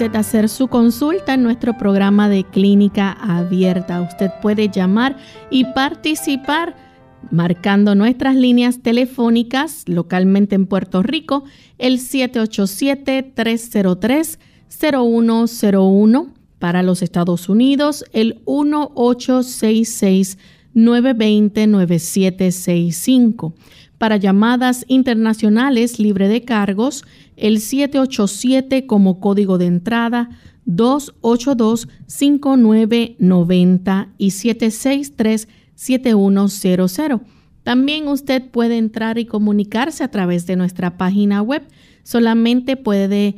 Usted hacer su consulta en nuestro programa de clínica abierta. Usted puede llamar y participar marcando nuestras líneas telefónicas localmente en Puerto Rico, el 787-303-0101 para los Estados Unidos, el 1866 920 9765 para llamadas internacionales libre de cargos, el 787 como código de entrada, 282-5990 y 763-7100. También usted puede entrar y comunicarse a través de nuestra página web. Solamente puede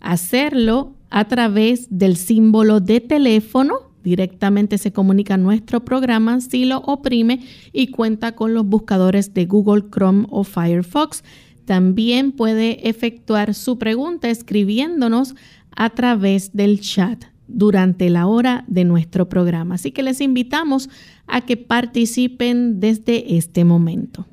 hacerlo a través del símbolo de teléfono Directamente se comunica nuestro programa si lo oprime y cuenta con los buscadores de Google Chrome o Firefox. También puede efectuar su pregunta escribiéndonos a través del chat durante la hora de nuestro programa. Así que les invitamos a que participen desde este momento.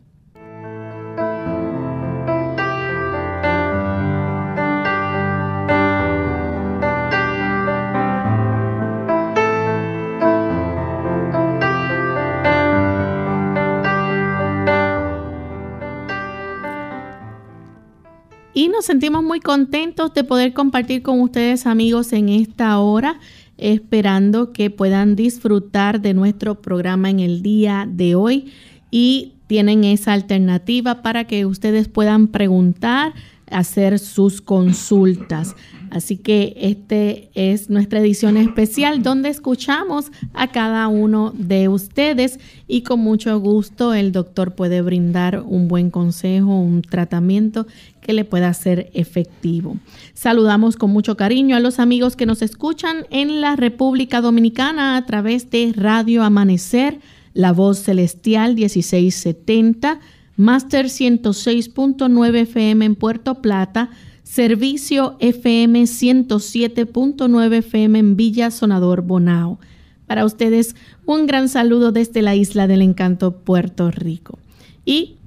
Y nos sentimos muy contentos de poder compartir con ustedes amigos en esta hora, esperando que puedan disfrutar de nuestro programa en el día de hoy y tienen esa alternativa para que ustedes puedan preguntar, hacer sus consultas. Así que este es nuestra edición especial donde escuchamos a cada uno de ustedes y con mucho gusto el doctor puede brindar un buen consejo, un tratamiento que le pueda ser efectivo. Saludamos con mucho cariño a los amigos que nos escuchan en la República Dominicana a través de Radio Amanecer, La Voz Celestial 1670, Master 106.9 FM en Puerto Plata, Servicio FM 107.9 FM en Villa Sonador Bonao. Para ustedes, un gran saludo desde la isla del encanto, Puerto Rico. Y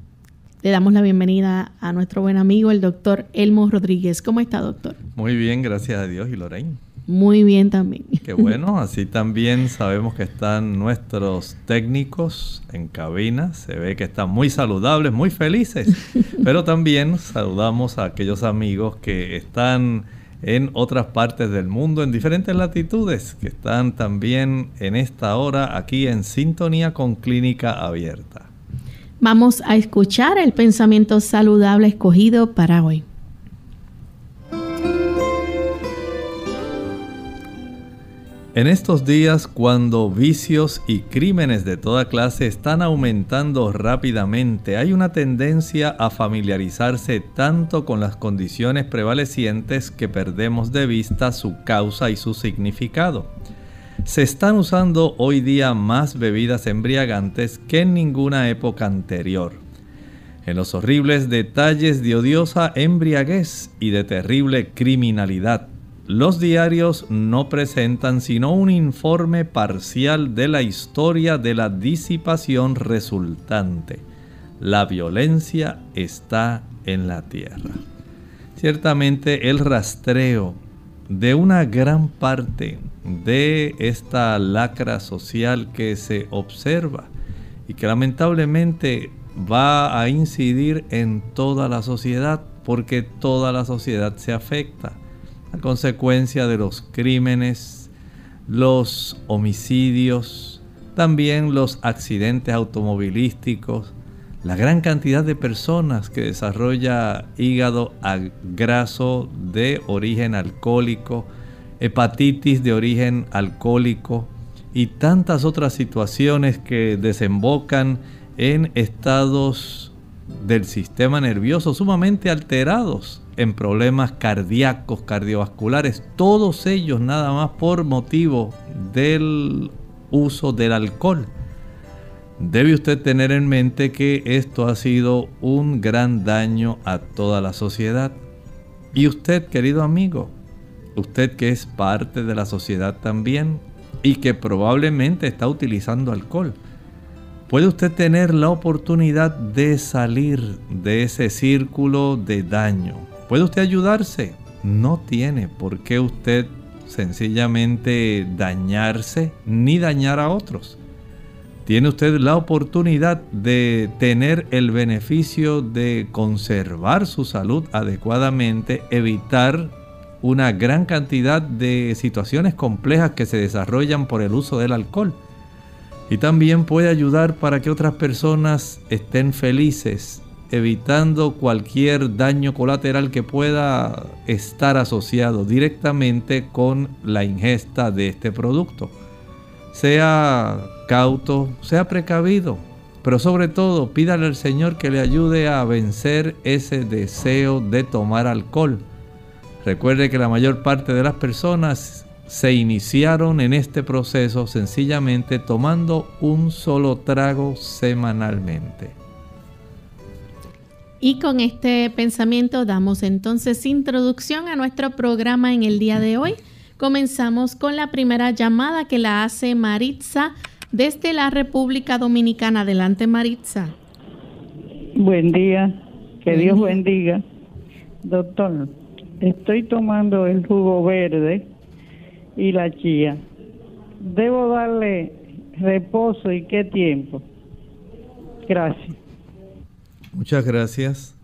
le damos la bienvenida a nuestro buen amigo, el doctor Elmo Rodríguez. ¿Cómo está, doctor? Muy bien, gracias a Dios. ¿Y Lorraine? Muy bien también. Qué bueno, así también sabemos que están nuestros técnicos en cabina, se ve que están muy saludables, muy felices, pero también saludamos a aquellos amigos que están en otras partes del mundo, en diferentes latitudes, que están también en esta hora aquí en sintonía con Clínica Abierta. Vamos a escuchar el pensamiento saludable escogido para hoy. En estos días, cuando vicios y crímenes de toda clase están aumentando rápidamente, hay una tendencia a familiarizarse tanto con las condiciones prevalecientes que perdemos de vista su causa y su significado. Se están usando hoy día más bebidas embriagantes que en ninguna época anterior. En los horribles detalles de odiosa embriaguez y de terrible criminalidad, los diarios no presentan sino un informe parcial de la historia de la disipación resultante. La violencia está en la tierra. Ciertamente el rastreo de una gran parte de esta lacra social que se observa y que lamentablemente va a incidir en toda la sociedad porque toda la sociedad se afecta consecuencia de los crímenes, los homicidios, también los accidentes automovilísticos, la gran cantidad de personas que desarrolla hígado graso de origen alcohólico, hepatitis de origen alcohólico y tantas otras situaciones que desembocan en estados del sistema nervioso sumamente alterados, en problemas cardíacos, cardiovasculares, todos ellos nada más por motivo del uso del alcohol. Debe usted tener en mente que esto ha sido un gran daño a toda la sociedad. Y usted, querido amigo, usted que es parte de la sociedad también y que probablemente está utilizando alcohol, puede usted tener la oportunidad de salir de ese círculo de daño. ¿Puede usted ayudarse? No tiene por qué usted sencillamente dañarse ni dañar a otros. Tiene usted la oportunidad de tener el beneficio de conservar su salud adecuadamente, evitar una gran cantidad de situaciones complejas que se desarrollan por el uso del alcohol. Y también puede ayudar para que otras personas estén felices, evitando cualquier daño colateral que pueda estar asociado directamente con la ingesta de este producto. Sea cauto, sea precavido, pero sobre todo pídale al Señor que le ayude a vencer ese deseo de tomar alcohol. Recuerde que la mayor parte de las personas se iniciaron en este proceso sencillamente tomando un solo trago semanalmente. Y con este pensamiento damos entonces introducción a nuestro programa en el día de hoy. Comenzamos con la primera llamada que la hace Maritza desde la República Dominicana. Adelante Maritza. Buen día, que Dios bendiga. Doctor, estoy tomando el jugo verde y la chía. ¿Debo darle reposo y qué tiempo? Gracias. Muchas gracias.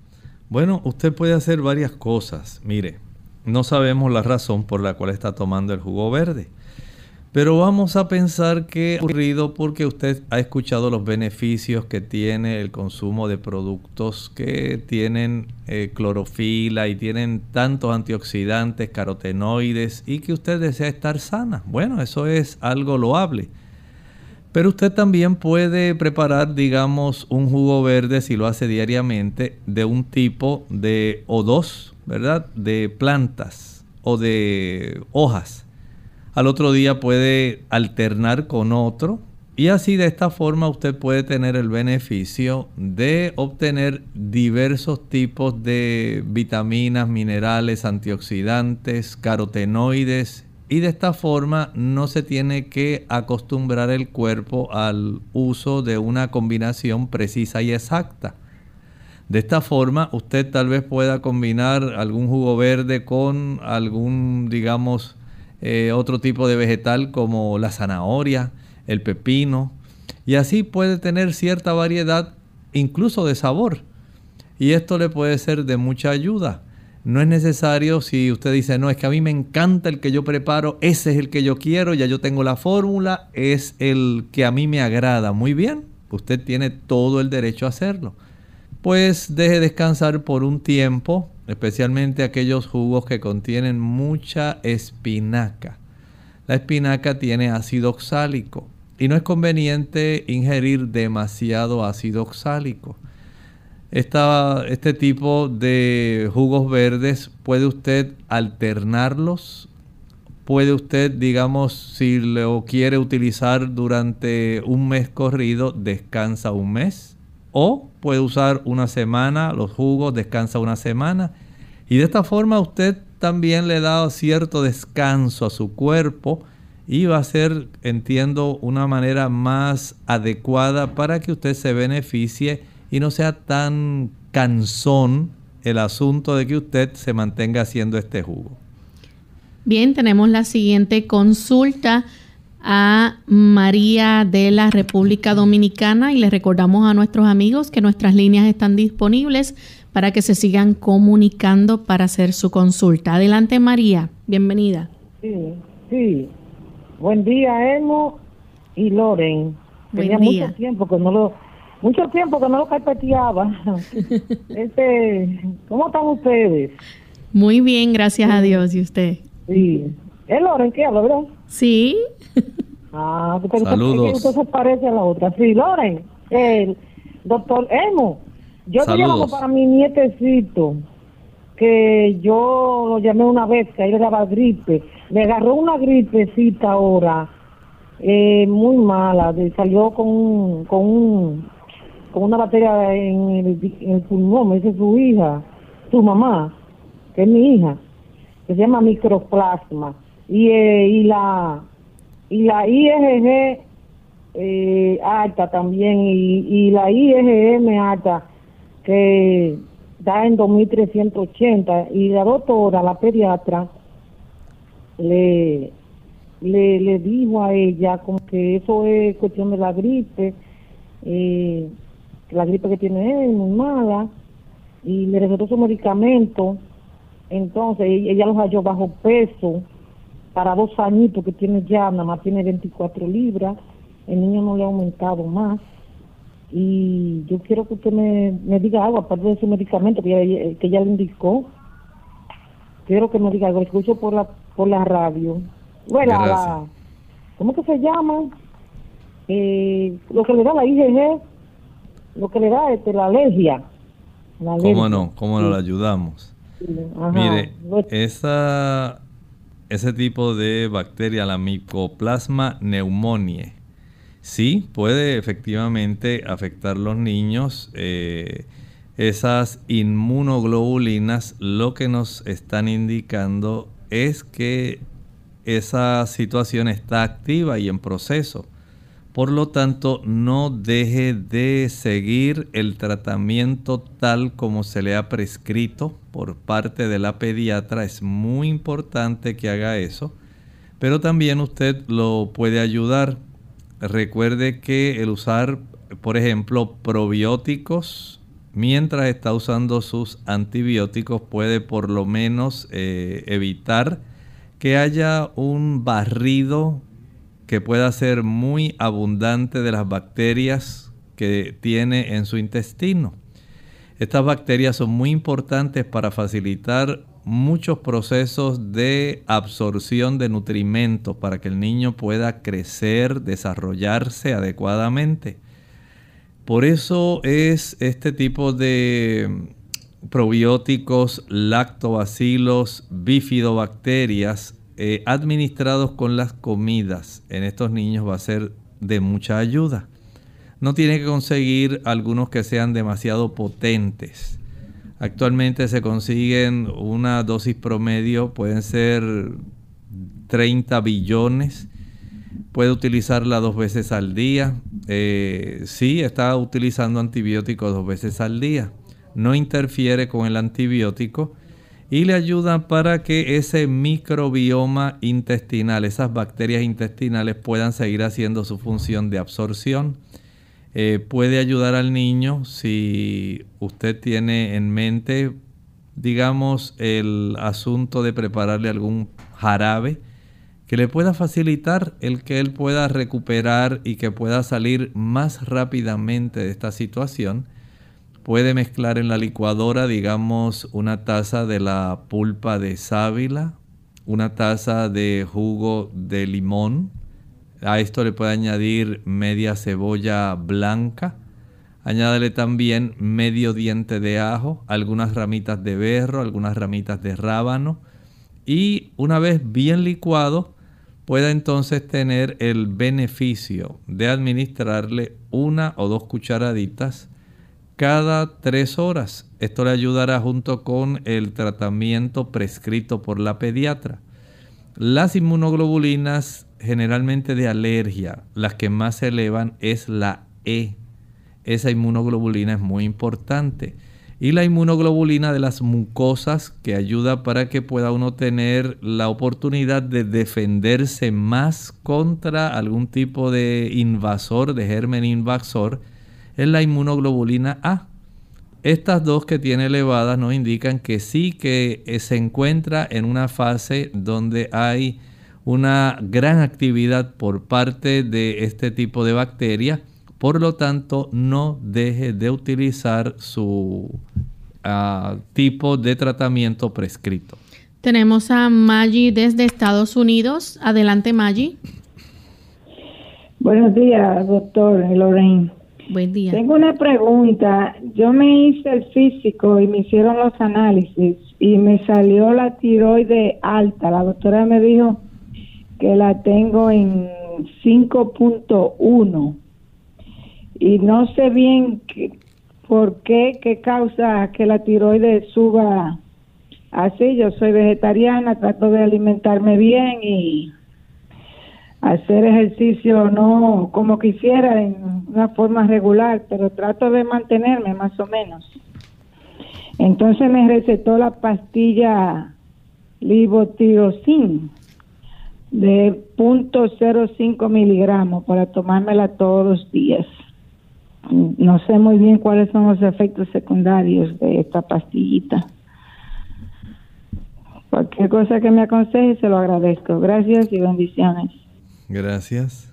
Bueno, usted puede hacer varias cosas. Mire, no sabemos la razón por la cual está tomando el jugo verde. Pero vamos a pensar que ha ocurrido porque usted ha escuchado los beneficios que tiene el consumo de productos que tienen eh, clorofila y tienen tantos antioxidantes, carotenoides y que usted desea estar sana. Bueno, eso es algo loable. Pero usted también puede preparar, digamos, un jugo verde si lo hace diariamente de un tipo de o dos, ¿verdad? De plantas o de hojas al otro día puede alternar con otro y así de esta forma usted puede tener el beneficio de obtener diversos tipos de vitaminas, minerales, antioxidantes, carotenoides y de esta forma no se tiene que acostumbrar el cuerpo al uso de una combinación precisa y exacta. De esta forma usted tal vez pueda combinar algún jugo verde con algún, digamos, eh, otro tipo de vegetal como la zanahoria, el pepino, y así puede tener cierta variedad incluso de sabor. Y esto le puede ser de mucha ayuda. No es necesario si usted dice, no, es que a mí me encanta el que yo preparo, ese es el que yo quiero, ya yo tengo la fórmula, es el que a mí me agrada. Muy bien, usted tiene todo el derecho a hacerlo. Pues deje descansar por un tiempo especialmente aquellos jugos que contienen mucha espinaca. La espinaca tiene ácido oxálico y no es conveniente ingerir demasiado ácido oxálico. este tipo de jugos verdes puede usted alternarlos. Puede usted, digamos, si lo quiere utilizar durante un mes corrido, descansa un mes o puede usar una semana los jugos, descansa una semana. Y de esta forma usted también le da cierto descanso a su cuerpo y va a ser, entiendo, una manera más adecuada para que usted se beneficie y no sea tan cansón el asunto de que usted se mantenga haciendo este jugo. Bien, tenemos la siguiente consulta a María de la República Dominicana y le recordamos a nuestros amigos que nuestras líneas están disponibles para que se sigan comunicando para hacer su consulta. Adelante María, bienvenida. Sí, sí. Buen día, Emo y Loren. Tenía mucho tiempo que no lo mucho tiempo que no lo carpeteaba. este, ¿cómo están ustedes? Muy bien, gracias a Dios. ¿Y usted? Sí. ¿Es Loren que habla, verdad? Sí. Ah, porque Saludos. Entonces parece a la otra. Sí, Loren, doctor Emo, yo te llamo para mi nietecito, que yo lo llamé una vez, que ahí le daba gripe. Le agarró una gripecita ahora, eh, muy mala, salió con, con, un, con una batería en el, en el pulmón, me dice su hija, su mamá, que es mi hija, que se llama microplasma. Y, eh, y la y la IgG eh, alta también y, y la IgM alta que da en 2380 y la doctora, la pediatra, le, le, dijo a ella como que eso es cuestión de la gripe, la gripe que tiene él, muy mala, y le recetó su medicamento, entonces ella los halló bajo peso para dos añitos que tiene ya, nada más tiene 24 libras, el niño no le ha aumentado más y yo quiero que usted me, diga algo, aparte de su medicamento que ya, que ya le indicó. Quiero que me diga algo, escucho por la, por la radio. Bueno, la, ¿cómo que se llama? Eh, lo que le da la IgG, lo que le da este, la alergia. ¿Cómo no? ¿Cómo no la ayudamos? Mire, esa, ese tipo de bacteria, la Mycoplasma pneumoniae, sí puede efectivamente afectar los niños. Eh, esas inmunoglobulinas lo que nos están indicando es que esa situación está activa y en proceso. Por lo tanto, no deje de seguir el tratamiento tal como se le ha prescrito por parte de la pediatra. Es muy importante que haga eso. Pero también usted lo puede ayudar Recuerde que el usar, por ejemplo, probióticos mientras está usando sus antibióticos puede por lo menos eh, evitar que haya un barrido que pueda ser muy abundante de las bacterias que tiene en su intestino. Estas bacterias son muy importantes para facilitar muchos procesos de absorción de nutrimentos para que el niño pueda crecer, desarrollarse adecuadamente. Por eso es este tipo de probióticos, lactobacilos, bifidobacterias eh, administrados con las comidas en estos niños va a ser de mucha ayuda. No tiene que conseguir algunos que sean demasiado potentes Actualmente se consiguen una dosis promedio, pueden ser 30 billones. Puede utilizarla dos veces al día. Eh, sí, está utilizando antibióticos dos veces al día. No interfiere con el antibiótico y le ayuda para que ese microbioma intestinal, esas bacterias intestinales puedan seguir haciendo su función de absorción. Eh, puede ayudar al niño si usted tiene en mente, digamos, el asunto de prepararle algún jarabe que le pueda facilitar el que él pueda recuperar y que pueda salir más rápidamente de esta situación. Puede mezclar en la licuadora, digamos, una taza de la pulpa de sábila, una taza de jugo de limón, a esto le puede añadir media cebolla blanca. Añádale también medio diente de ajo, algunas ramitas de berro, algunas ramitas de rábano. Y una vez bien licuado, pueda entonces tener el beneficio de administrarle una o dos cucharaditas cada tres horas. Esto le ayudará junto con el tratamiento prescrito por la pediatra. Las inmunoglobulinas generalmente de alergia, las que más se elevan es la E. Esa inmunoglobulina es muy importante. Y la inmunoglobulina de las mucosas que ayuda para que pueda uno tener la oportunidad de defenderse más contra algún tipo de invasor, de germen invasor, es la inmunoglobulina A. Estas dos que tiene elevadas nos indican que sí que se encuentra en una fase donde hay una gran actividad por parte de este tipo de bacterias. Por lo tanto, no deje de utilizar su ah, tipo de tratamiento prescrito. Tenemos a Maggie desde Estados Unidos. Adelante, Maggie. Buenos días, doctor Lorraine. Tengo una pregunta. Yo me hice el físico y me hicieron los análisis y me salió la tiroide alta. La doctora me dijo que la tengo en 5.1 y no sé bien por qué, qué causa que la tiroides suba así. Yo soy vegetariana, trato de alimentarme bien y hacer ejercicio no como quisiera en una forma regular, pero trato de mantenerme más o menos. Entonces me recetó la pastilla libotirosin de 0.05 miligramos para tomármela todos los días. No sé muy bien cuáles son los efectos secundarios de esta pastillita. Cualquier cosa que me aconseje se lo agradezco. Gracias y bendiciones. Gracias.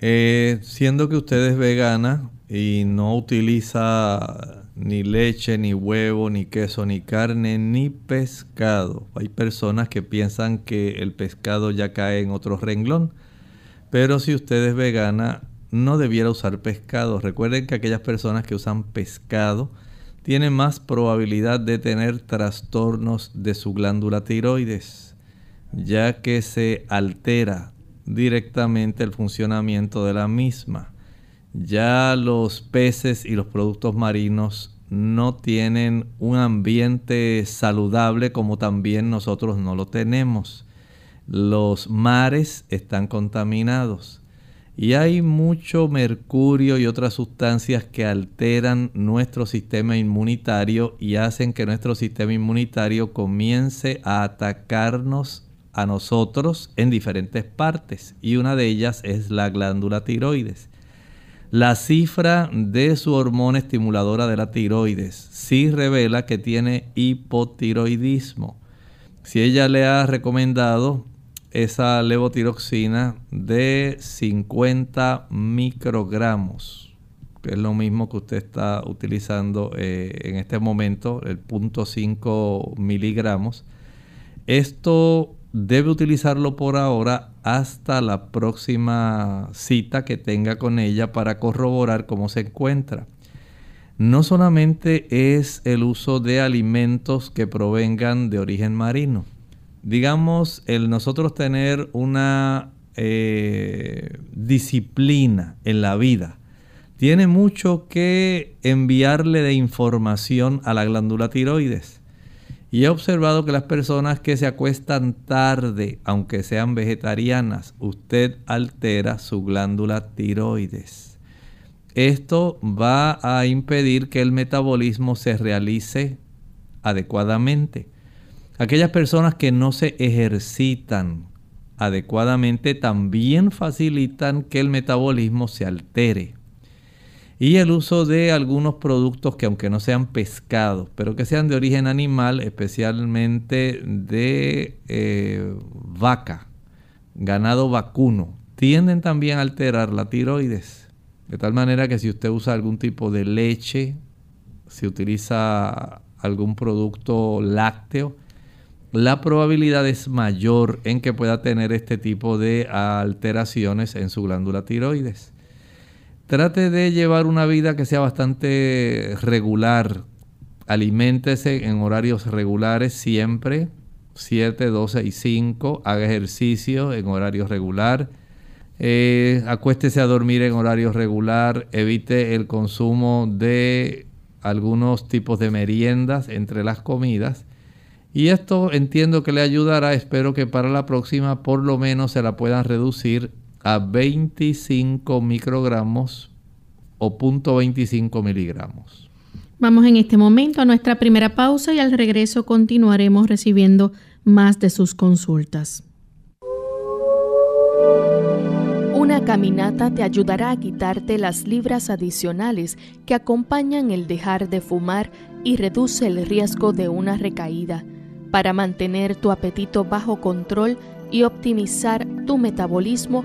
Eh, siendo que usted es vegana y no utiliza ni leche, ni huevo, ni queso, ni carne, ni pescado. Hay personas que piensan que el pescado ya cae en otro renglón. Pero si usted es vegana, no debiera usar pescado. Recuerden que aquellas personas que usan pescado tienen más probabilidad de tener trastornos de su glándula tiroides, ya que se altera directamente el funcionamiento de la misma. Ya los peces y los productos marinos no tienen un ambiente saludable como también nosotros no lo tenemos. Los mares están contaminados y hay mucho mercurio y otras sustancias que alteran nuestro sistema inmunitario y hacen que nuestro sistema inmunitario comience a atacarnos a nosotros en diferentes partes y una de ellas es la glándula tiroides. La cifra de su hormona estimuladora de la tiroides sí revela que tiene hipotiroidismo. Si ella le ha recomendado esa levotiroxina de 50 microgramos, que es lo mismo que usted está utilizando eh, en este momento, el 0.5 miligramos. Esto debe utilizarlo por ahora hasta la próxima cita que tenga con ella para corroborar cómo se encuentra. No solamente es el uso de alimentos que provengan de origen marino, digamos, el nosotros tener una eh, disciplina en la vida tiene mucho que enviarle de información a la glándula tiroides. Y he observado que las personas que se acuestan tarde, aunque sean vegetarianas, usted altera su glándula tiroides. Esto va a impedir que el metabolismo se realice adecuadamente. Aquellas personas que no se ejercitan adecuadamente también facilitan que el metabolismo se altere. Y el uso de algunos productos que aunque no sean pescados, pero que sean de origen animal, especialmente de eh, vaca, ganado vacuno, tienden también a alterar la tiroides. De tal manera que si usted usa algún tipo de leche, si utiliza algún producto lácteo, la probabilidad es mayor en que pueda tener este tipo de alteraciones en su glándula tiroides. Trate de llevar una vida que sea bastante regular. Aliméntese en horarios regulares siempre, 7, 12 y 5. Haga ejercicio en horario regular. Eh, acuéstese a dormir en horario regular. Evite el consumo de algunos tipos de meriendas entre las comidas y esto entiendo que le ayudará, espero que para la próxima por lo menos se la puedan reducir a 25 microgramos o 0.25 miligramos. Vamos en este momento a nuestra primera pausa y al regreso continuaremos recibiendo más de sus consultas. Una caminata te ayudará a quitarte las libras adicionales que acompañan el dejar de fumar y reduce el riesgo de una recaída. Para mantener tu apetito bajo control y optimizar tu metabolismo,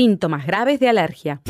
Síntomas graves de alergia.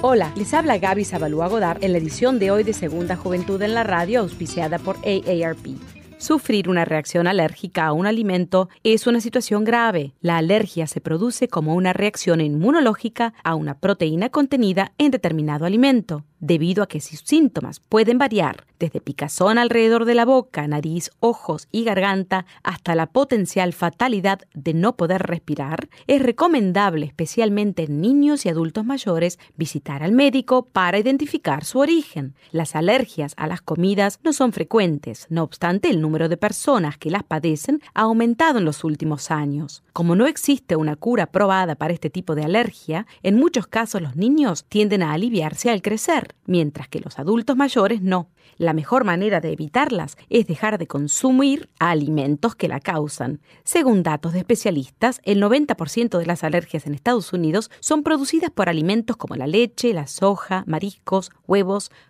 Hola, les habla Gaby Zabalúa Godard en la edición de hoy de Segunda Juventud en la Radio, auspiciada por AARP. Sufrir una reacción alérgica a un alimento es una situación grave. La alergia se produce como una reacción inmunológica a una proteína contenida en determinado alimento debido a que sus síntomas pueden variar desde picazón alrededor de la boca, nariz, ojos y garganta hasta la potencial fatalidad de no poder respirar, es recomendable, especialmente en niños y adultos mayores, visitar al médico para identificar su origen. Las alergias a las comidas no son frecuentes, no obstante el número de personas que las padecen ha aumentado en los últimos años. Como no existe una cura probada para este tipo de alergia, en muchos casos los niños tienden a aliviarse al crecer mientras que los adultos mayores no. La mejor manera de evitarlas es dejar de consumir alimentos que la causan. Según datos de especialistas, el 90% de las alergias en Estados Unidos son producidas por alimentos como la leche, la soja, mariscos, huevos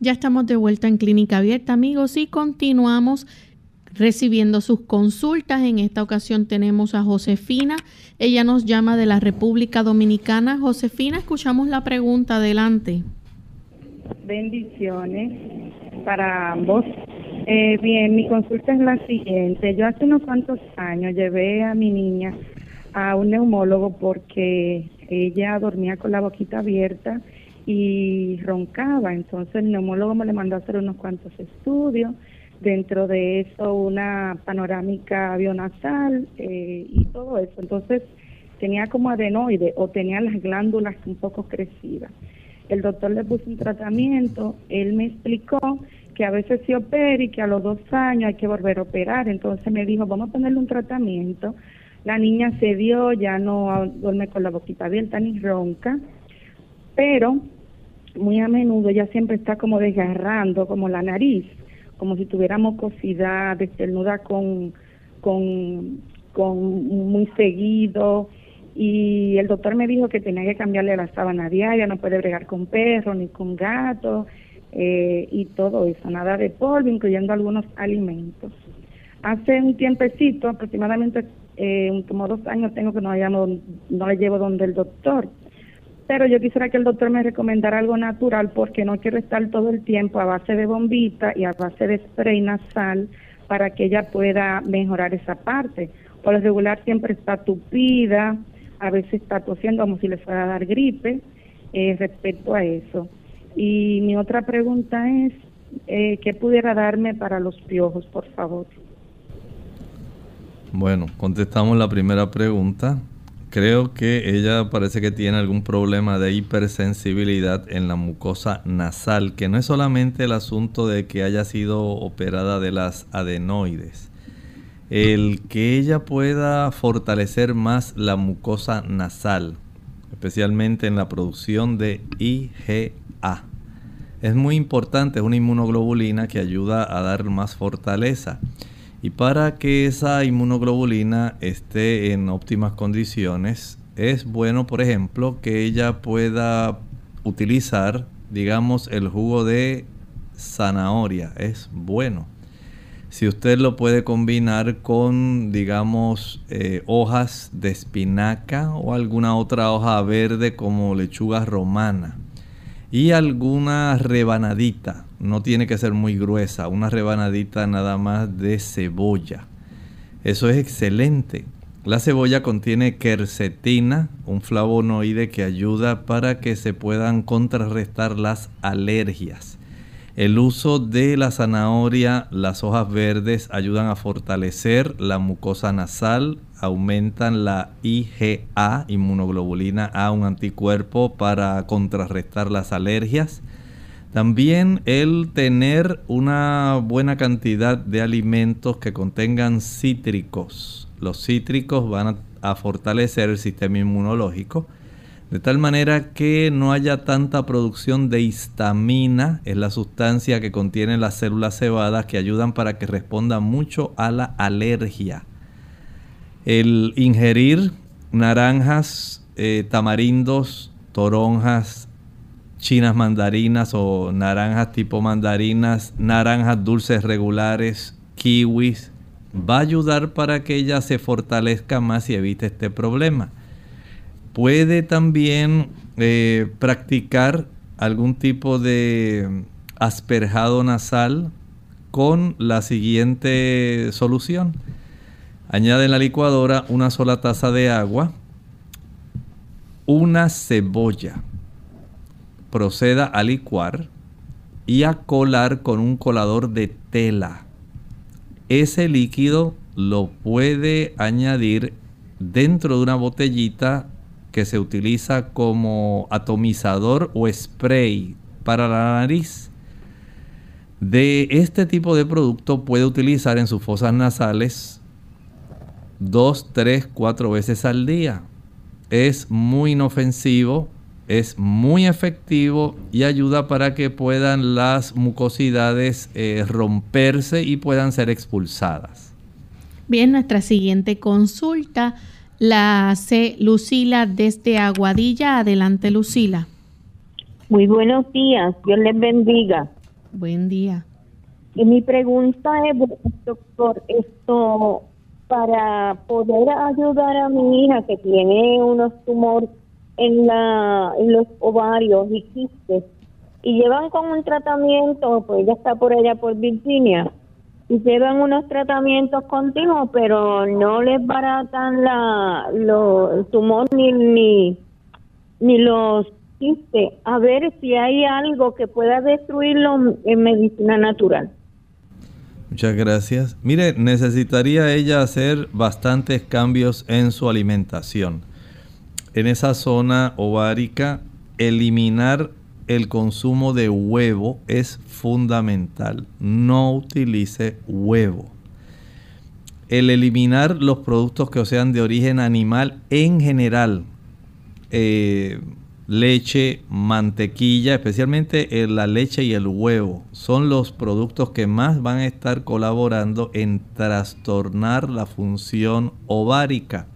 Ya estamos de vuelta en Clínica Abierta, amigos, y continuamos recibiendo sus consultas. En esta ocasión tenemos a Josefina. Ella nos llama de la República Dominicana. Josefina, escuchamos la pregunta. Adelante. Bendiciones para ambos. Eh, bien, mi consulta es la siguiente. Yo hace unos cuantos años llevé a mi niña a un neumólogo porque ella dormía con la boquita abierta y roncaba. Entonces el neumólogo me le mandó hacer unos cuantos estudios, dentro de eso una panorámica bionasal eh, y todo eso. Entonces tenía como adenoide o tenía las glándulas un poco crecidas. El doctor le puso un tratamiento, él me explicó que a veces se opera y que a los dos años hay que volver a operar. Entonces me dijo, vamos a ponerle un tratamiento. La niña se dio, ya no duerme con la boquita abierta ni ronca pero muy a menudo ella siempre está como desgarrando como la nariz, como si tuviera mucosidad, desnuda con, con, con muy seguido y el doctor me dijo que tenía que cambiarle la sábana diaria, no puede bregar con perros ni con gatos eh, y todo eso, nada de polvo, incluyendo algunos alimentos. Hace un tiempecito, aproximadamente eh, como dos años tengo que no, no, no le llevo donde el doctor pero yo quisiera que el doctor me recomendara algo natural porque no quiero estar todo el tiempo a base de bombita y a base de spray nasal para que ella pueda mejorar esa parte. Por lo regular siempre está tupida, a veces está tosiendo como si le fuera a dar gripe eh, respecto a eso. Y mi otra pregunta es, eh, ¿qué pudiera darme para los piojos, por favor? Bueno, contestamos la primera pregunta. Creo que ella parece que tiene algún problema de hipersensibilidad en la mucosa nasal, que no es solamente el asunto de que haya sido operada de las adenoides. El que ella pueda fortalecer más la mucosa nasal, especialmente en la producción de IgA. Es muy importante, es una inmunoglobulina que ayuda a dar más fortaleza. Y para que esa inmunoglobulina esté en óptimas condiciones, es bueno, por ejemplo, que ella pueda utilizar, digamos, el jugo de zanahoria. Es bueno. Si usted lo puede combinar con, digamos, eh, hojas de espinaca o alguna otra hoja verde como lechuga romana. Y alguna rebanadita, no tiene que ser muy gruesa, una rebanadita nada más de cebolla. Eso es excelente. La cebolla contiene quercetina, un flavonoide que ayuda para que se puedan contrarrestar las alergias. El uso de la zanahoria, las hojas verdes ayudan a fortalecer la mucosa nasal, aumentan la IgA, inmunoglobulina A, un anticuerpo para contrarrestar las alergias. También el tener una buena cantidad de alimentos que contengan cítricos. Los cítricos van a, fortalecer el sistema inmunológico de tal manera que no haya tanta producción de histamina, es la sustancia que contiene las células cebadas que ayudan para que respondan mucho a la alergia. El ingerir naranjas, eh, tamarindos, toronjas, chinas mandarinas o naranjas tipo mandarinas, naranjas dulces regulares, kiwis, va a ayudar para que ella se fortalezca más y evite este problema. Puede también eh, practicar algún tipo de asperjado nasal con la siguiente solución. Añade en la licuadora una sola taza de agua, una cebolla. Proceda a licuar y a colar con un colador de tela. Ese líquido lo puede añadir dentro de una botellita que se utiliza como atomizador o spray para la nariz. De este tipo de producto puede utilizar en sus fosas nasales dos, tres, cuatro veces al día. Es muy inofensivo, es muy efectivo y ayuda para que puedan las mucosidades eh, romperse y puedan ser expulsadas. Bien, nuestra siguiente consulta la hace Lucila desde Aguadilla. Adelante, Lucila. Muy buenos días, Dios les bendiga. Buen día. Y mi pregunta es, doctor, esto para poder ayudar a mi hija que tiene unos tumores en, la, en los ovarios y quistes y llevan con un tratamiento, pues ya está por allá por Virginia, y llevan unos tratamientos continuos, pero no les baratan la, los tumor ni, ni, ni los quistes. A ver si hay algo que pueda destruirlo en medicina natural. Muchas gracias. Mire, necesitaría ella hacer bastantes cambios en su alimentación. En esa zona ovárica, eliminar el consumo de huevo es fundamental. No utilice huevo. El eliminar los productos que sean de origen animal en general, eh, leche, mantequilla, especialmente la leche y el huevo, son los productos que más van a estar colaborando en trastornar la función ovárica.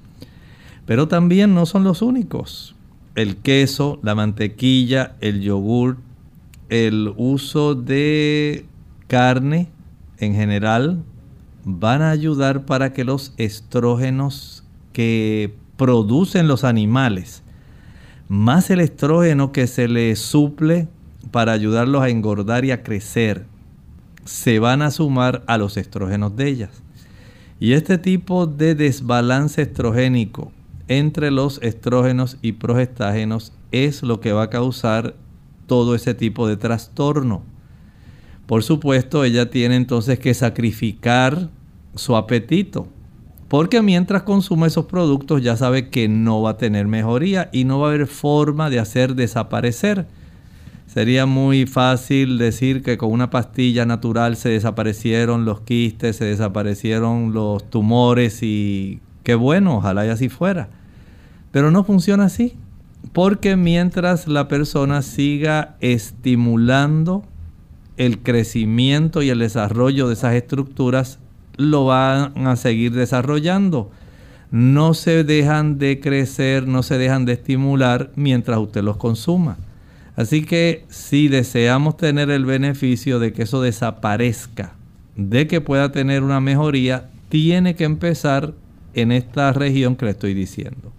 Pero también no son los únicos el queso, la mantequilla, el yogur, el uso de carne en general van a ayudar para que los estrógenos que producen los animales, más el estrógeno que se les suple para ayudarlos a engordar y a crecer, se van a sumar a los estrógenos de ellas. Y este tipo de desbalance estrogénico entre los estrógenos y progestágenos es lo que va a causar todo ese tipo de trastorno. Por supuesto, ella tiene entonces que sacrificar su apetito, porque mientras consume esos productos ya sabe que no va a tener mejoría y no va a haber forma de hacer desaparecer. Sería muy fácil decir que con una pastilla natural se desaparecieron los quistes, se desaparecieron los tumores y qué bueno, ojalá y así fuera. Pero no funciona así. porque mientras la persona siga estimulando el crecimiento y el desarrollo de esas estructuras, lo van a seguir desarrollando. No se dejan de crecer, no se dejan de estimular mientras usted los consuma. Así que si deseamos tener el beneficio de que eso desaparezca, de que pueda tener una mejoría, tiene que empezar en esta región que le estoy diciendo.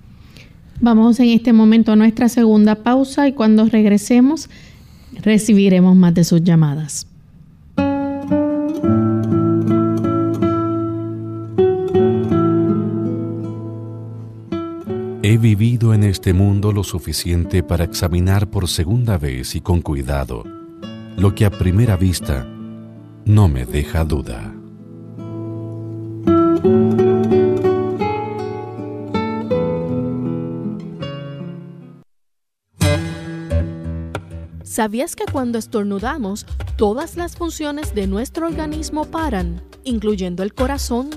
Vamos en este momento a nuestra segunda pausa y cuando regresemos recibiremos más de sus llamadas. He vivido en este mundo lo suficiente para examinar por segunda vez y con cuidado lo que a primera vista no me deja duda. ¿Sabías que cuando estornudamos, todas las funciones de nuestro organismo paran, incluyendo el corazón?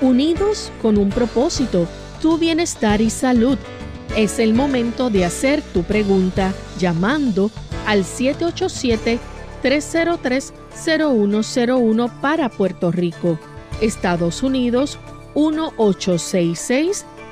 Unidos con un propósito, tu bienestar y salud. Es el momento de hacer tu pregunta llamando al 787-303-0101 para Puerto Rico, Estados Unidos 1866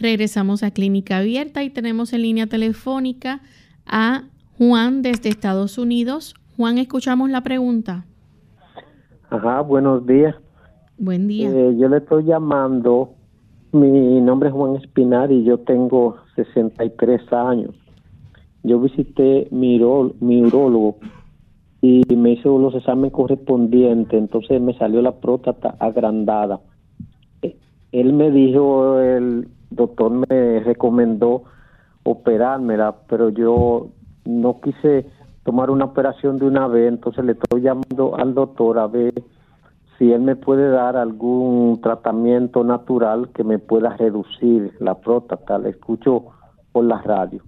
Regresamos a Clínica Abierta y tenemos en línea telefónica a Juan desde Estados Unidos. Juan, escuchamos la pregunta. Ajá, buenos días. Buen día. Eh, yo le estoy llamando, mi nombre es Juan Espinar y yo tengo 63 años. Yo visité mi, mi urólogo y me hizo los exámenes correspondientes, entonces me salió la próstata agrandada. Eh, él me dijo el doctor me recomendó operármela, pero yo no quise tomar una operación de una vez, entonces le estoy llamando al doctor a ver si él me puede dar algún tratamiento natural que me pueda reducir la próstata. Le escucho por la radio.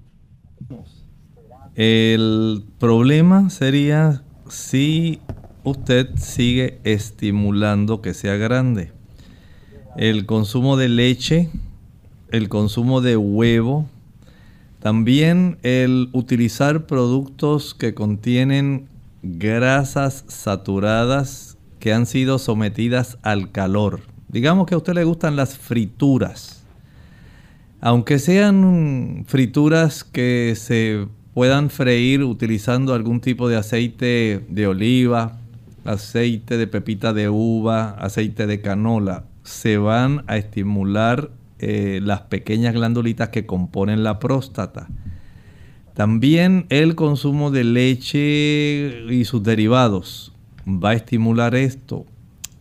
El problema sería si usted sigue estimulando que sea grande. El consumo de leche el consumo de huevo, también el utilizar productos que contienen grasas saturadas que han sido sometidas al calor. Digamos que a usted le gustan las frituras. Aunque sean frituras que se puedan freír utilizando algún tipo de aceite de oliva, aceite de pepita de uva, aceite de canola, se van a estimular eh, las pequeñas glandulitas que componen la próstata. También el consumo de leche y sus derivados va a estimular esto.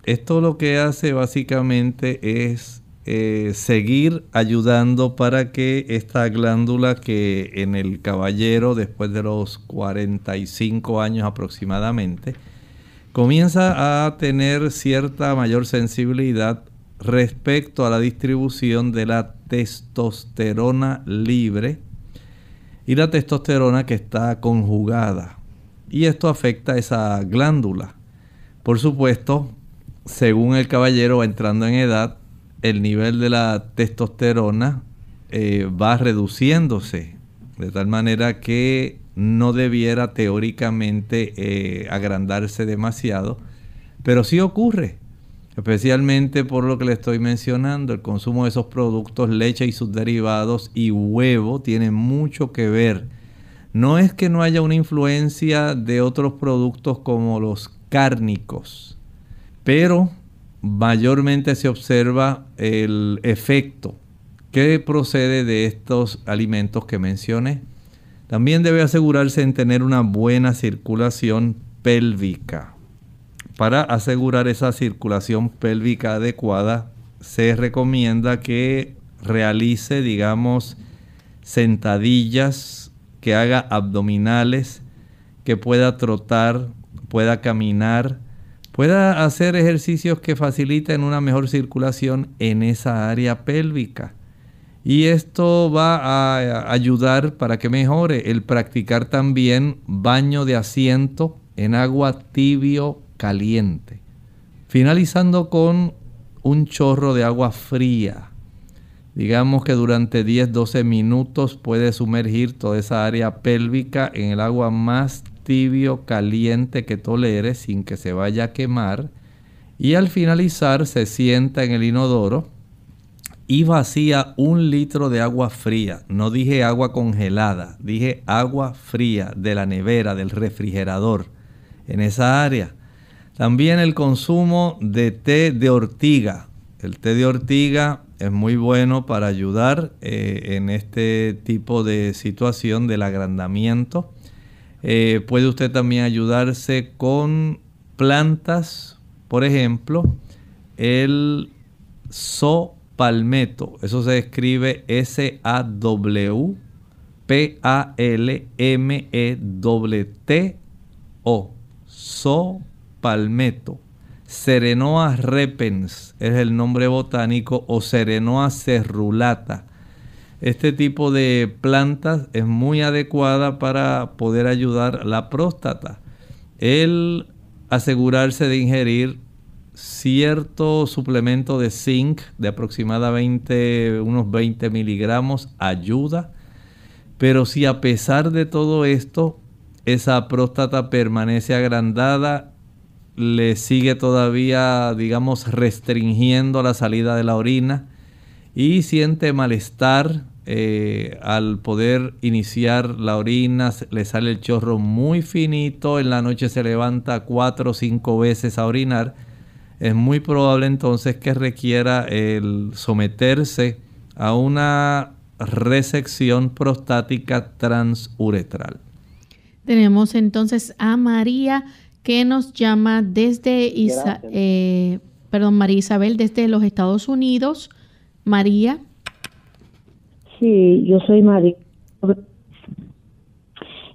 Esto lo que hace básicamente es eh, seguir ayudando para que esta glándula que en el caballero después de los 45 años aproximadamente comienza a tener cierta mayor sensibilidad respecto a la distribución de la testosterona libre y la testosterona que está conjugada. Y esto afecta a esa glándula. Por supuesto, según el caballero va entrando en edad, el nivel de la testosterona eh, va reduciéndose, de tal manera que no debiera teóricamente eh, agrandarse demasiado, pero sí ocurre especialmente por lo que le estoy mencionando, el consumo de esos productos, leche y sus derivados y huevo tiene mucho que ver. No es que no haya una influencia de otros productos como los cárnicos, pero mayormente se observa el efecto que procede de estos alimentos que mencioné. También debe asegurarse en tener una buena circulación pélvica para asegurar esa circulación pélvica adecuada, se recomienda que realice, digamos, sentadillas, que haga abdominales, que pueda trotar, pueda caminar, pueda hacer ejercicios que faciliten una mejor circulación en esa área pélvica. Y esto va a ayudar para que mejore el practicar también baño de asiento en agua tibio caliente. Finalizando con un chorro de agua fría. Digamos que durante 10-12 minutos puede sumergir toda esa área pélvica en el agua más tibio caliente que tolere sin que se vaya a quemar. Y al finalizar se sienta en el inodoro y vacía un litro de agua fría. No dije agua congelada, dije agua fría de la nevera, del refrigerador, en esa área. También el consumo de té de ortiga. El té de ortiga es muy bueno para ayudar eh, en este tipo de situación del agrandamiento. Eh, puede usted también ayudarse con plantas, por ejemplo, el so palmeto. Eso se escribe S-A-W P-A-L-M-E-T-O. So palmeto. Serenoa repens es el nombre botánico o Serenoa cerulata. Este tipo de plantas es muy adecuada para poder ayudar la próstata. El asegurarse de ingerir cierto suplemento de zinc de aproximadamente unos 20 miligramos ayuda. Pero si a pesar de todo esto esa próstata permanece agrandada, le sigue todavía, digamos, restringiendo la salida de la orina y siente malestar eh, al poder iniciar la orina, le sale el chorro muy finito, en la noche se levanta cuatro o cinco veces a orinar, es muy probable entonces que requiera el someterse a una resección prostática transuretral. Tenemos entonces a María que nos llama desde eh, perdón, María Isabel desde los Estados Unidos. María. Sí, yo soy María.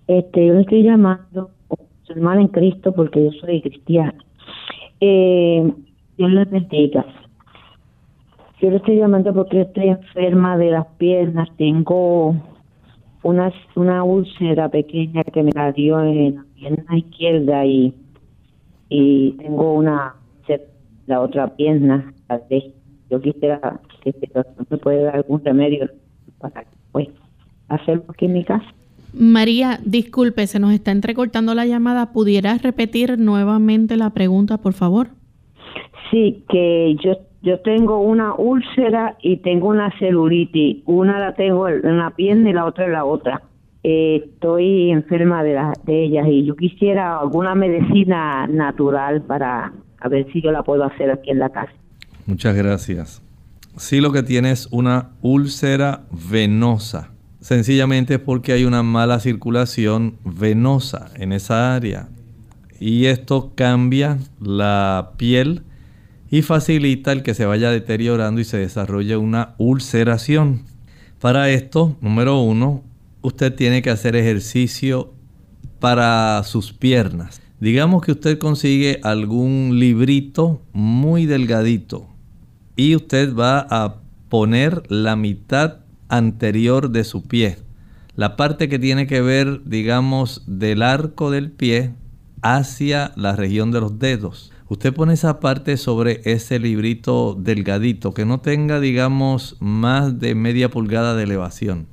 Este, yo le estoy llamando su hermana en Cristo porque yo soy cristiana. Eh, Dios le bendiga. Yo le estoy llamando porque estoy enferma de las piernas. Tengo una, una úlcera pequeña que me la dio en la pierna izquierda y, y tengo una la otra pierna. Yo quisiera que me puede dar algún remedio para pues, hacerlo aquí en mi casa. María, disculpe, se nos está entrecortando la llamada. ¿Pudieras repetir nuevamente la pregunta, por favor? Sí, que yo yo tengo una úlcera y tengo una celulitis. Una la tengo en la pierna y la otra en la otra. Estoy enferma de, la, de ellas y yo quisiera alguna medicina natural para a ver si yo la puedo hacer aquí en la casa. Muchas gracias. Sí, lo que tiene es una úlcera venosa. Sencillamente es porque hay una mala circulación venosa en esa área. Y esto cambia la piel y facilita el que se vaya deteriorando y se desarrolle una ulceración. Para esto, número uno, usted tiene que hacer ejercicio para sus piernas. Digamos que usted consigue algún librito muy delgadito y usted va a poner la mitad anterior de su pie. La parte que tiene que ver, digamos, del arco del pie hacia la región de los dedos. Usted pone esa parte sobre ese librito delgadito que no tenga, digamos, más de media pulgada de elevación.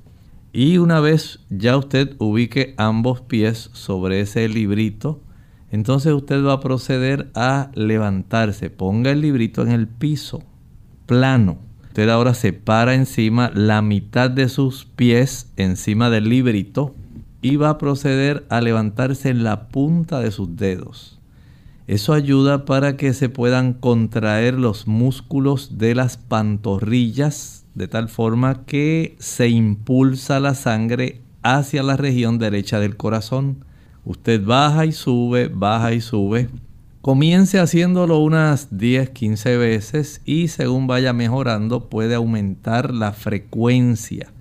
Y una vez ya usted ubique ambos pies sobre ese librito, entonces usted va a proceder a levantarse. Ponga el librito en el piso, plano. Usted ahora separa encima la mitad de sus pies encima del librito y va a proceder a levantarse en la punta de sus dedos. Eso ayuda para que se puedan contraer los músculos de las pantorrillas de tal forma que se impulsa la sangre hacia la región derecha del corazón. Usted baja y sube, baja y sube Comience haciéndolo unas 10, 15 veces y según vaya mejorando puede aumentar la frecuencia.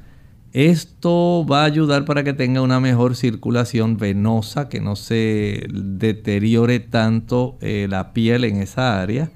Esto va a ayudar para que tenga una mejor circulación venosa, que no se deteriore tanto eh, la piel en esa área.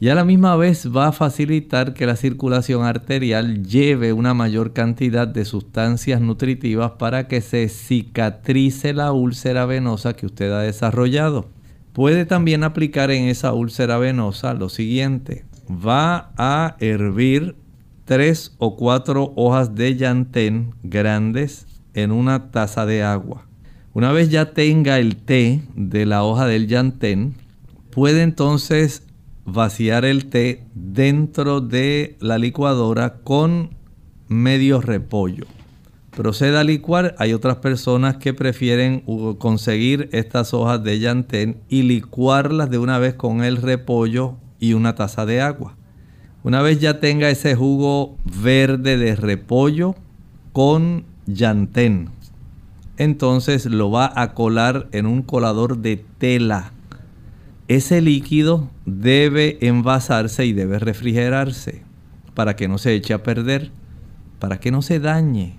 Y a la misma vez va a facilitar que la circulación arterial lleve una mayor cantidad de sustancias nutritivas para que se cicatrice la úlcera venosa que usted ha desarrollado. Puede también aplicar en esa úlcera venosa lo siguiente. Va a hervir tres o cuatro hojas de llantén grandes en una taza de agua. Una vez ya tenga el té de la hoja del llantén, puede entonces vaciar el té dentro de la licuadora con medio repollo proceda a licuar. Hay otras personas que prefieren conseguir estas hojas de llantén y licuarlas de una vez con el repollo y una taza de agua. Una vez ya tenga ese jugo verde de repollo con llantén, entonces lo va a colar en un colador de tela. Ese líquido debe envasarse y debe refrigerarse para que no se eche a perder, para que no se dañe.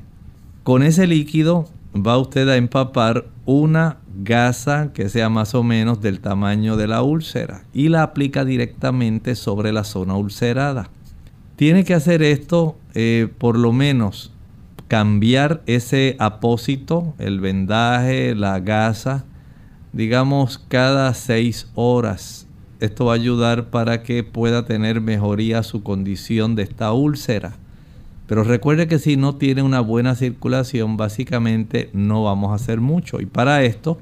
Con ese líquido va usted a empapar una gasa que sea más o menos del tamaño de la úlcera y la aplica directamente sobre la zona ulcerada. Tiene que hacer esto eh, por lo menos cambiar ese apósito, el vendaje, la gasa, digamos cada seis horas. Esto va a ayudar para que pueda tener mejoría su condición de esta úlcera. Pero recuerde que si no tiene una buena circulación, básicamente no vamos a hacer mucho. Y para esto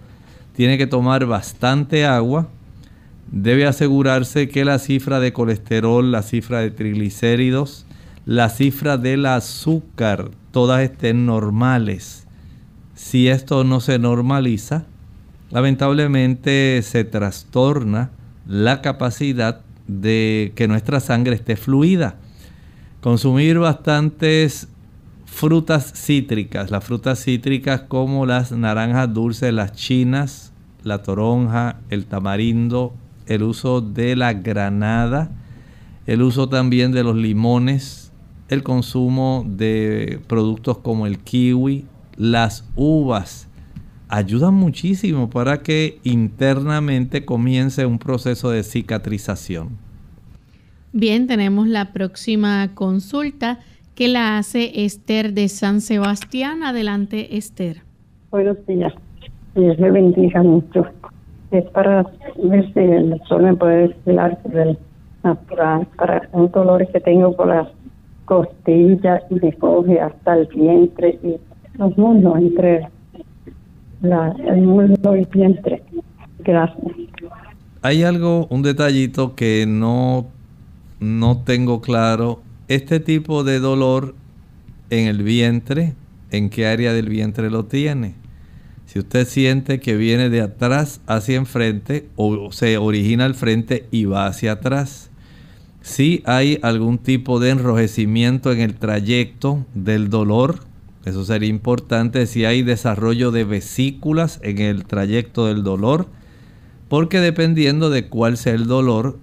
tiene que tomar bastante agua. Debe asegurarse que la cifra de colesterol, la cifra de triglicéridos, la cifra del azúcar, todas estén normales. Si esto no se normaliza, lamentablemente se trastorna la capacidad de que nuestra sangre esté fluida. Consumir bastantes frutas cítricas, las frutas cítricas como las naranjas dulces, las chinas, la toronja, el tamarindo, el uso de la granada, el uso también de los limones, el consumo de productos como el kiwi, las uvas, ayudan muchísimo para que internamente comience un proceso de cicatrización. Bien, tenemos la próxima consulta que la hace Esther de San Sebastián. Adelante, Esther. Buenos días. Dios me bendiga mucho. Es para ver si el doctor me puede hablar del natural para un dolor que tengo por las costillas y me coge hasta el vientre y los muslos entre el vientre. Hay algo, un detallito que no no tengo claro este tipo de dolor en el vientre, en qué área del vientre lo tiene. Si usted siente que viene de atrás hacia enfrente o se origina al frente y va hacia atrás. Si hay algún tipo de enrojecimiento en el trayecto del dolor, eso sería importante. Si hay desarrollo de vesículas en el trayecto del dolor, porque dependiendo de cuál sea el dolor,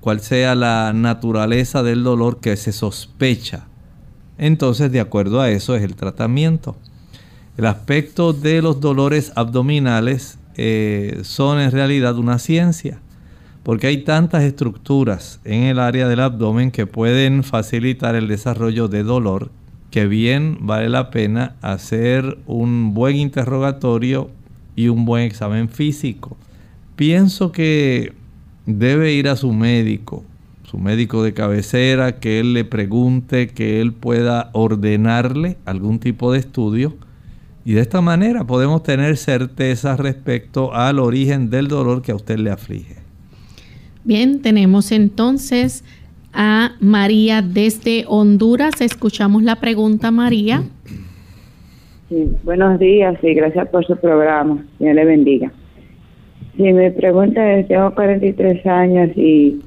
cuál sea la naturaleza del dolor que se sospecha. Entonces, de acuerdo a eso es el tratamiento. El aspecto de los dolores abdominales eh, son en realidad una ciencia, porque hay tantas estructuras en el área del abdomen que pueden facilitar el desarrollo de dolor, que bien vale la pena hacer un buen interrogatorio y un buen examen físico. Pienso que debe ir a su médico, su médico de cabecera, que él le pregunte, que él pueda ordenarle algún tipo de estudio. Y de esta manera podemos tener certeza respecto al origen del dolor que a usted le aflige. Bien, tenemos entonces a María desde Honduras. Escuchamos la pregunta, María. Buenos días y gracias por su programa. Dios le bendiga. Si me pregunta es, tengo 43 años y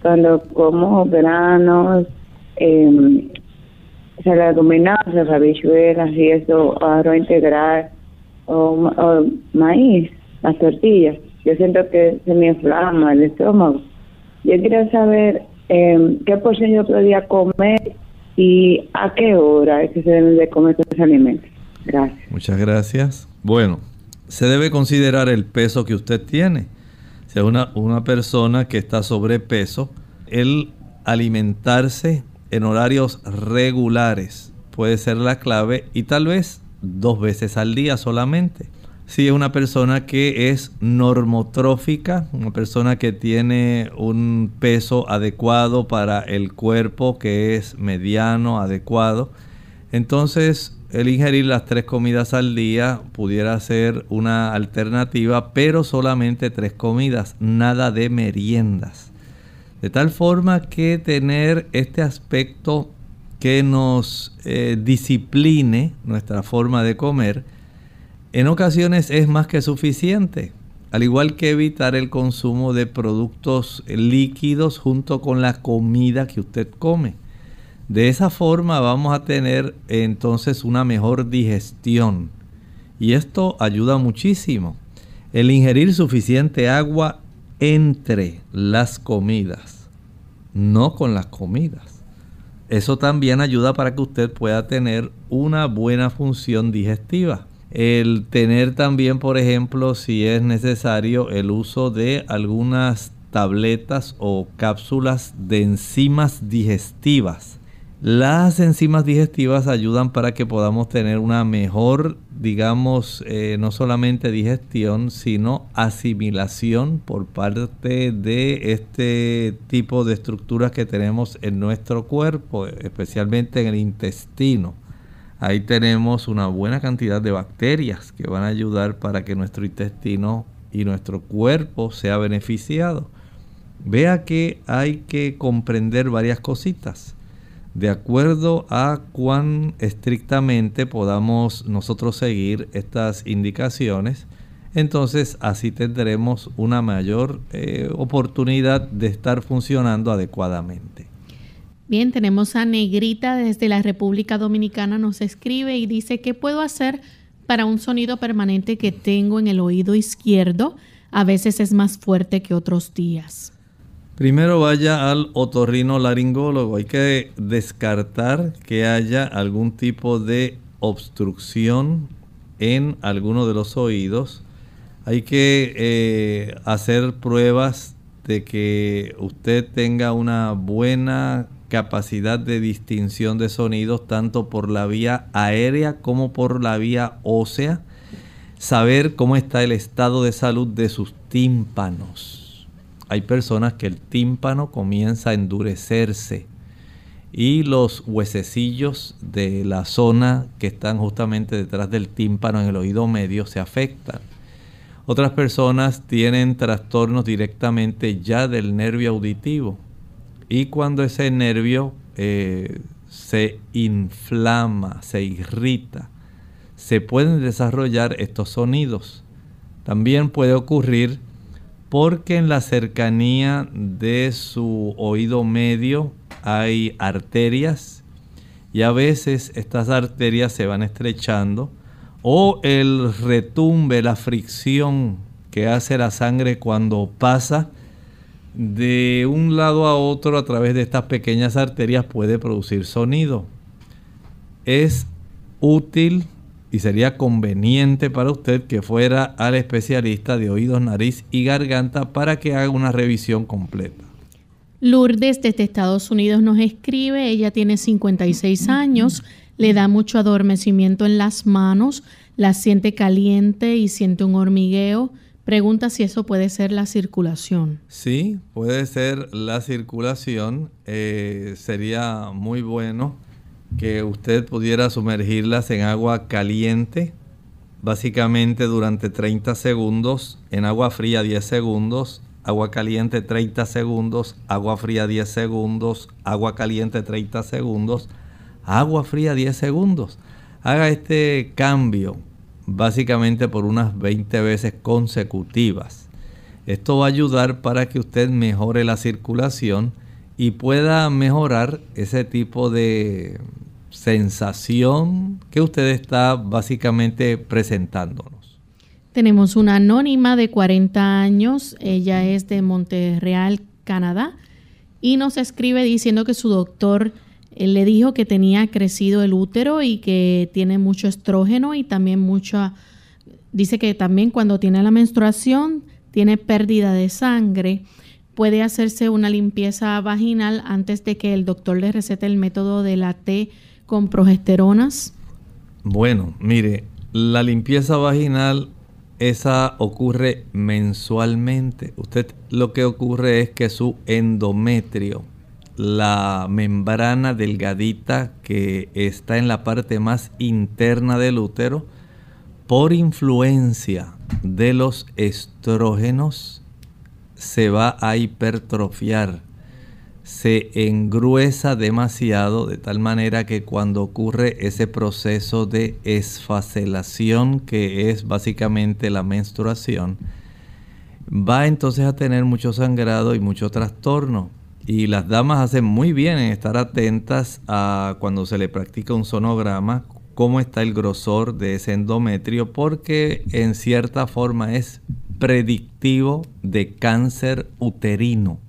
cuando como granos, eh, leguminosas, habichuelas y eso, arroz integral o, maíz, las tortillas, yo siento que se me inflama el estómago. Yo quería saber eh, qué porción yo podía comer y a qué hora es que se deben de comer estos alimentos. Gracias. Muchas gracias. Bueno, se debe considerar el peso que usted tiene. Si es una, una persona que está sobrepeso, el alimentarse en horarios regulares puede ser la clave y tal vez dos veces al día solamente. Si es una persona que es normotrófica, una persona que tiene un peso adecuado para el cuerpo, que es mediano, adecuado, entonces el ingerir las tres comidas al día pudiera ser una alternativa, pero solamente tres comidas, nada de meriendas. De tal forma que tener este aspecto que nos eh, discipline nuestra forma de comer, en ocasiones es más que suficiente. Al igual que evitar el consumo de productos líquidos junto con la comida que usted come. De esa forma vamos a tener entonces una mejor digestión. Y esto ayuda muchísimo. El ingerir suficiente agua entre las comidas, no con las comidas. Eso también ayuda para que usted pueda tener una buena función digestiva. El tener también, por ejemplo, si es necesario, el uso de algunas tabletas o cápsulas de enzimas digestivas. Las enzimas digestivas ayudan para que podamos tener una mejor, digamos, eh, no solamente digestión, sino asimilación por parte de este tipo de estructuras que tenemos en nuestro cuerpo, especialmente en el intestino. Ahí tenemos una buena cantidad de bacterias que van a ayudar para que nuestro intestino y nuestro cuerpo sea beneficiado. Vea que hay que comprender varias cositas. De acuerdo a cuán estrictamente podamos nosotros seguir estas indicaciones, entonces así tendremos una mayor eh, oportunidad de estar funcionando adecuadamente. Bien, tenemos a Negrita desde la República Dominicana, nos escribe y dice, ¿qué puedo hacer para un sonido permanente que tengo en el oído izquierdo? A veces es más fuerte que otros días. Primero vaya al otorrino laringólogo. Hay que descartar que haya algún tipo de obstrucción en alguno de los oídos. Hay que eh, hacer pruebas de que usted tenga una buena capacidad de distinción de sonidos tanto por la vía aérea como por la vía ósea, saber cómo está el estado de salud de sus tímpanos. Hay personas que el tímpano comienza a endurecerse y los huesecillos de la zona que están justamente detrás del tímpano en el oído medio se afectan. Otras personas tienen trastornos directamente ya del nervio auditivo y cuando ese nervio eh, se inflama, se irrita, se pueden desarrollar estos sonidos. También puede ocurrir porque en la cercanía de su oído medio hay arterias y a veces estas arterias se van estrechando o el retumbe, la fricción que hace la sangre cuando pasa de un lado a otro a través de estas pequeñas arterias puede producir sonido. Es útil y sería conveniente para usted que fuera al especialista de oídos, nariz y garganta para que haga una revisión completa. Lourdes desde Estados Unidos nos escribe, ella tiene 56 años, le da mucho adormecimiento en las manos, la siente caliente y siente un hormigueo Pregunta si eso puede ser la circulación. Sí, puede ser la circulación. Eh, sería muy bueno que usted pudiera sumergirlas en agua caliente, básicamente durante 30 segundos, en agua fría 10 segundos, agua caliente 30 segundos, agua fría 10 segundos, agua caliente 30 segundos, agua fría 10 segundos. Haga este cambio básicamente por unas 20 veces consecutivas. Esto va a ayudar para que usted mejore la circulación y pueda mejorar ese tipo de sensación que usted está básicamente presentándonos. Tenemos una anónima de 40 años, ella es de Montreal, Canadá, y nos escribe diciendo que su doctor eh, le dijo que tenía crecido el útero y que tiene mucho estrógeno y también mucha, dice que también cuando tiene la menstruación tiene pérdida de sangre. Puede hacerse una limpieza vaginal antes de que el doctor le recete el método de la T con progesteronas. Bueno, mire, la limpieza vaginal esa ocurre mensualmente. Usted lo que ocurre es que su endometrio, la membrana delgadita que está en la parte más interna del útero, por influencia de los estrógenos, se va a hipertrofiar se engruesa demasiado de tal manera que cuando ocurre ese proceso de esfacelación que es básicamente la menstruación, va entonces a tener mucho sangrado y mucho trastorno. Y las damas hacen muy bien en estar atentas a cuando se le practica un sonograma, cómo está el grosor de ese endometrio, porque en cierta forma es predictivo de cáncer uterino.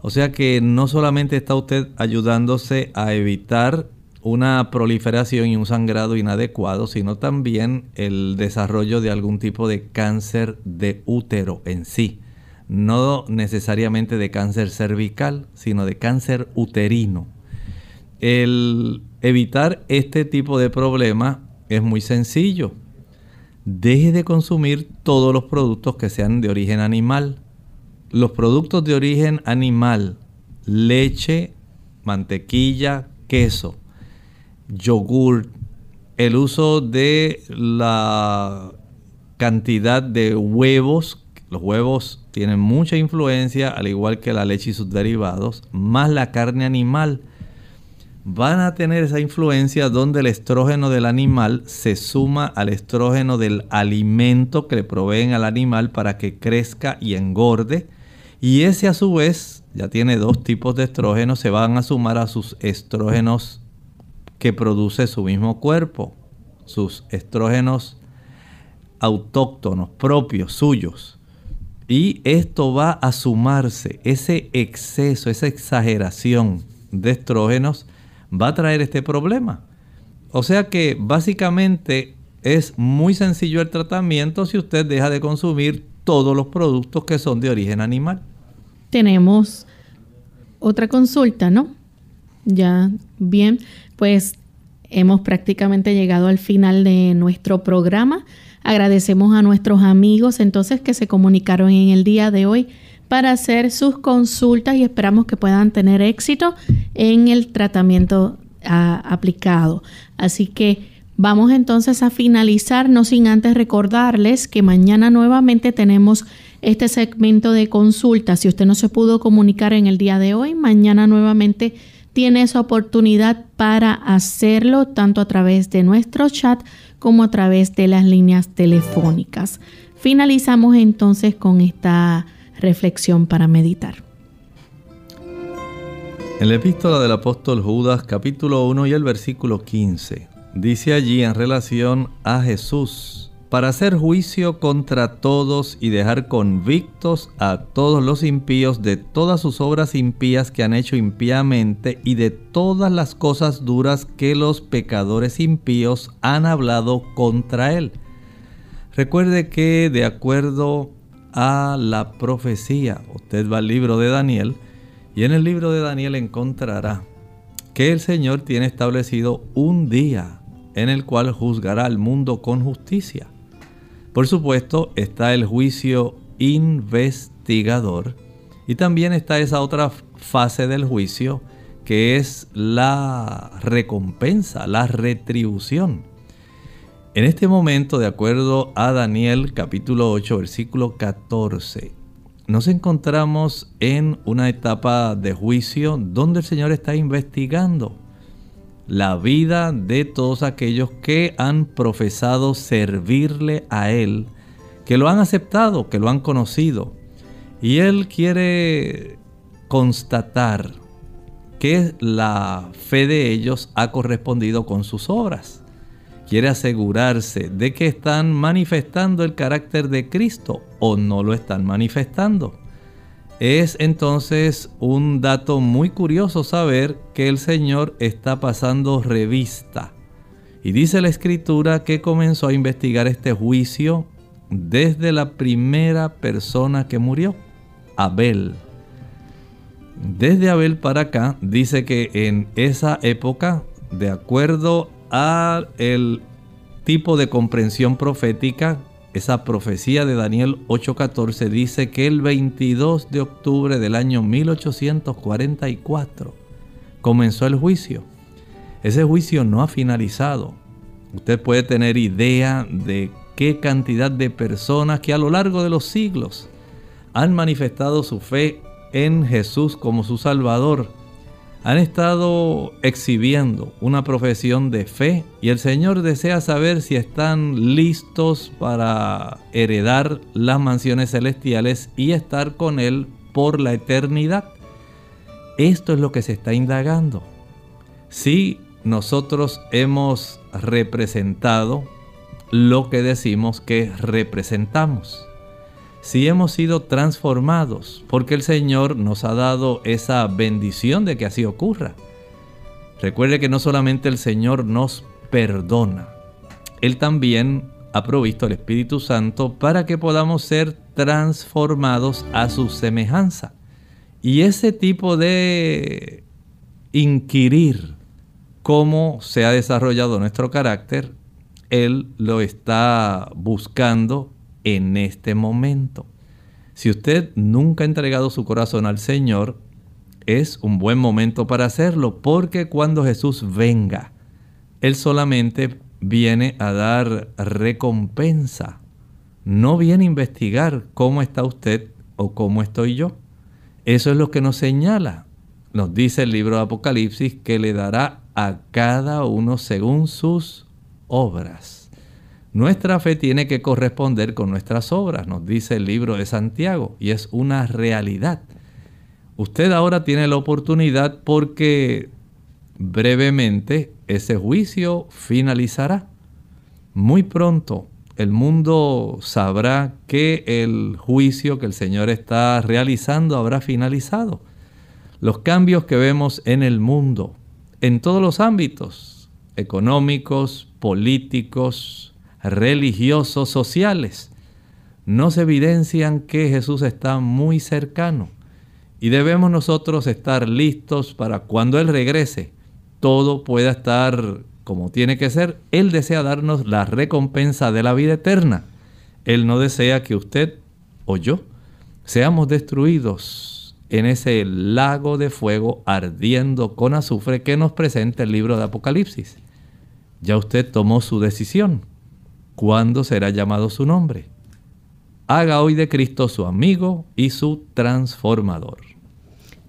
O sea que no solamente está usted ayudándose a evitar una proliferación y un sangrado inadecuado, sino también el desarrollo de algún tipo de cáncer de útero en sí. No necesariamente de cáncer cervical, sino de cáncer uterino. El evitar este tipo de problema es muy sencillo. Deje de consumir todos los productos que sean de origen animal los productos de origen animal, leche, mantequilla, queso, yogur, el uso de la cantidad de huevos, los huevos tienen mucha influencia, al igual que la leche y sus derivados, más la carne animal, van a tener esa influencia donde el estrógeno del animal se suma al estrógeno del alimento que le proveen al animal para que crezca y engorde y ese a su vez ya tiene dos tipos de estrógenos, se van a sumar a sus estrógenos que produce su mismo cuerpo, sus estrógenos autóctonos, propios, suyos. Y esto va a sumarse, ese exceso, esa exageración de estrógenos va a traer este problema. O sea que básicamente es muy sencillo el tratamiento si usted deja de consumir todos los productos que son de origen animal tenemos otra consulta, ¿no? Ya, bien, pues hemos prácticamente llegado al final de nuestro programa. Agradecemos a nuestros amigos entonces que se comunicaron en el día de hoy para hacer sus consultas y esperamos que puedan tener éxito en el tratamiento ah, aplicado. Así que vamos entonces a finalizar, no sin antes recordarles que mañana nuevamente tenemos este segmento de consulta. Si usted no se pudo comunicar en el día de hoy, mañana nuevamente tiene esa oportunidad para hacerlo tanto a través de nuestro chat como a través de las líneas telefónicas. Finalizamos entonces con esta reflexión para meditar. En la epístola del apóstol Judas capítulo 1 y el versículo 15 dice allí en relación a Jesús para hacer juicio contra todos y dejar convictos a todos los impíos de todas sus obras impías que han hecho impíamente y de todas las cosas duras que los pecadores impíos han hablado contra él. Recuerde que de acuerdo a la profecía, usted va al libro de Daniel y en el libro de Daniel encontrará que el Señor tiene establecido un día en el cual juzgará al mundo con justicia. Por supuesto, está el juicio investigador y también está esa otra fase del juicio que es la recompensa, la retribución. En este momento, de acuerdo a Daniel capítulo 8, versículo 14, nos encontramos en una etapa de juicio donde el Señor está investigando la vida de todos aquellos que han profesado servirle a Él, que lo han aceptado, que lo han conocido. Y Él quiere constatar que la fe de ellos ha correspondido con sus obras. quiere asegurarse de que están manifestando el carácter de Cristo o no lo están manifestando. Es entonces un dato muy curioso saber que el Señor está pasando revista. Y dice la escritura que comenzó a investigar este juicio desde la primera persona que murió, Abel. Desde Abel para acá dice que en esa época, de acuerdo al tipo de comprensión profética, esa profecía de Daniel 8:14 dice que el 22 de octubre del año 1844 comenzó el juicio. Ese juicio no ha finalizado. Usted puede tener idea de qué cantidad de personas que a lo largo de los siglos han manifestado su fe en Jesús como su Salvador han estado exhibiendo una profesión de fe y el Señor desea saber si están listos para heredar las mansiones celestiales y estar con Él por la eternidad. Esto es lo que se está indagando. Si nosotros hemos representado lo que decimos que representamos si hemos sido transformados, porque el Señor nos ha dado esa bendición de que así ocurra. Recuerde que no solamente el Señor nos perdona, Él también ha provisto el Espíritu Santo para que podamos ser transformados a su semejanza. Y ese tipo de inquirir cómo se ha desarrollado nuestro carácter, Él lo está buscando en este momento. Si usted nunca ha entregado su corazón al Señor, es un buen momento para hacerlo, porque cuando Jesús venga, Él solamente viene a dar recompensa, no viene a investigar cómo está usted o cómo estoy yo. Eso es lo que nos señala. Nos dice el libro de Apocalipsis que le dará a cada uno según sus obras. Nuestra fe tiene que corresponder con nuestras obras, nos dice el libro de Santiago, y es una realidad. Usted ahora tiene la oportunidad porque brevemente ese juicio finalizará. Muy pronto el mundo sabrá que el juicio que el Señor está realizando habrá finalizado. Los cambios que vemos en el mundo, en todos los ámbitos, económicos, políticos, religiosos, sociales, nos evidencian que Jesús está muy cercano y debemos nosotros estar listos para cuando Él regrese, todo pueda estar como tiene que ser. Él desea darnos la recompensa de la vida eterna. Él no desea que usted o yo seamos destruidos en ese lago de fuego ardiendo con azufre que nos presenta el libro de Apocalipsis. Ya usted tomó su decisión. ¿Cuándo será llamado su nombre? Haga hoy de Cristo su amigo y su transformador.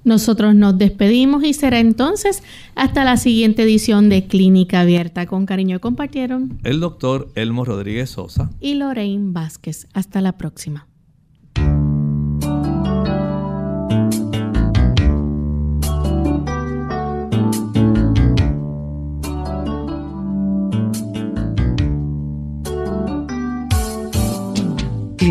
Nosotros nos despedimos y será entonces hasta la siguiente edición de Clínica Abierta. Con cariño compartieron el doctor Elmo Rodríguez Sosa y Lorraine Vázquez. Hasta la próxima.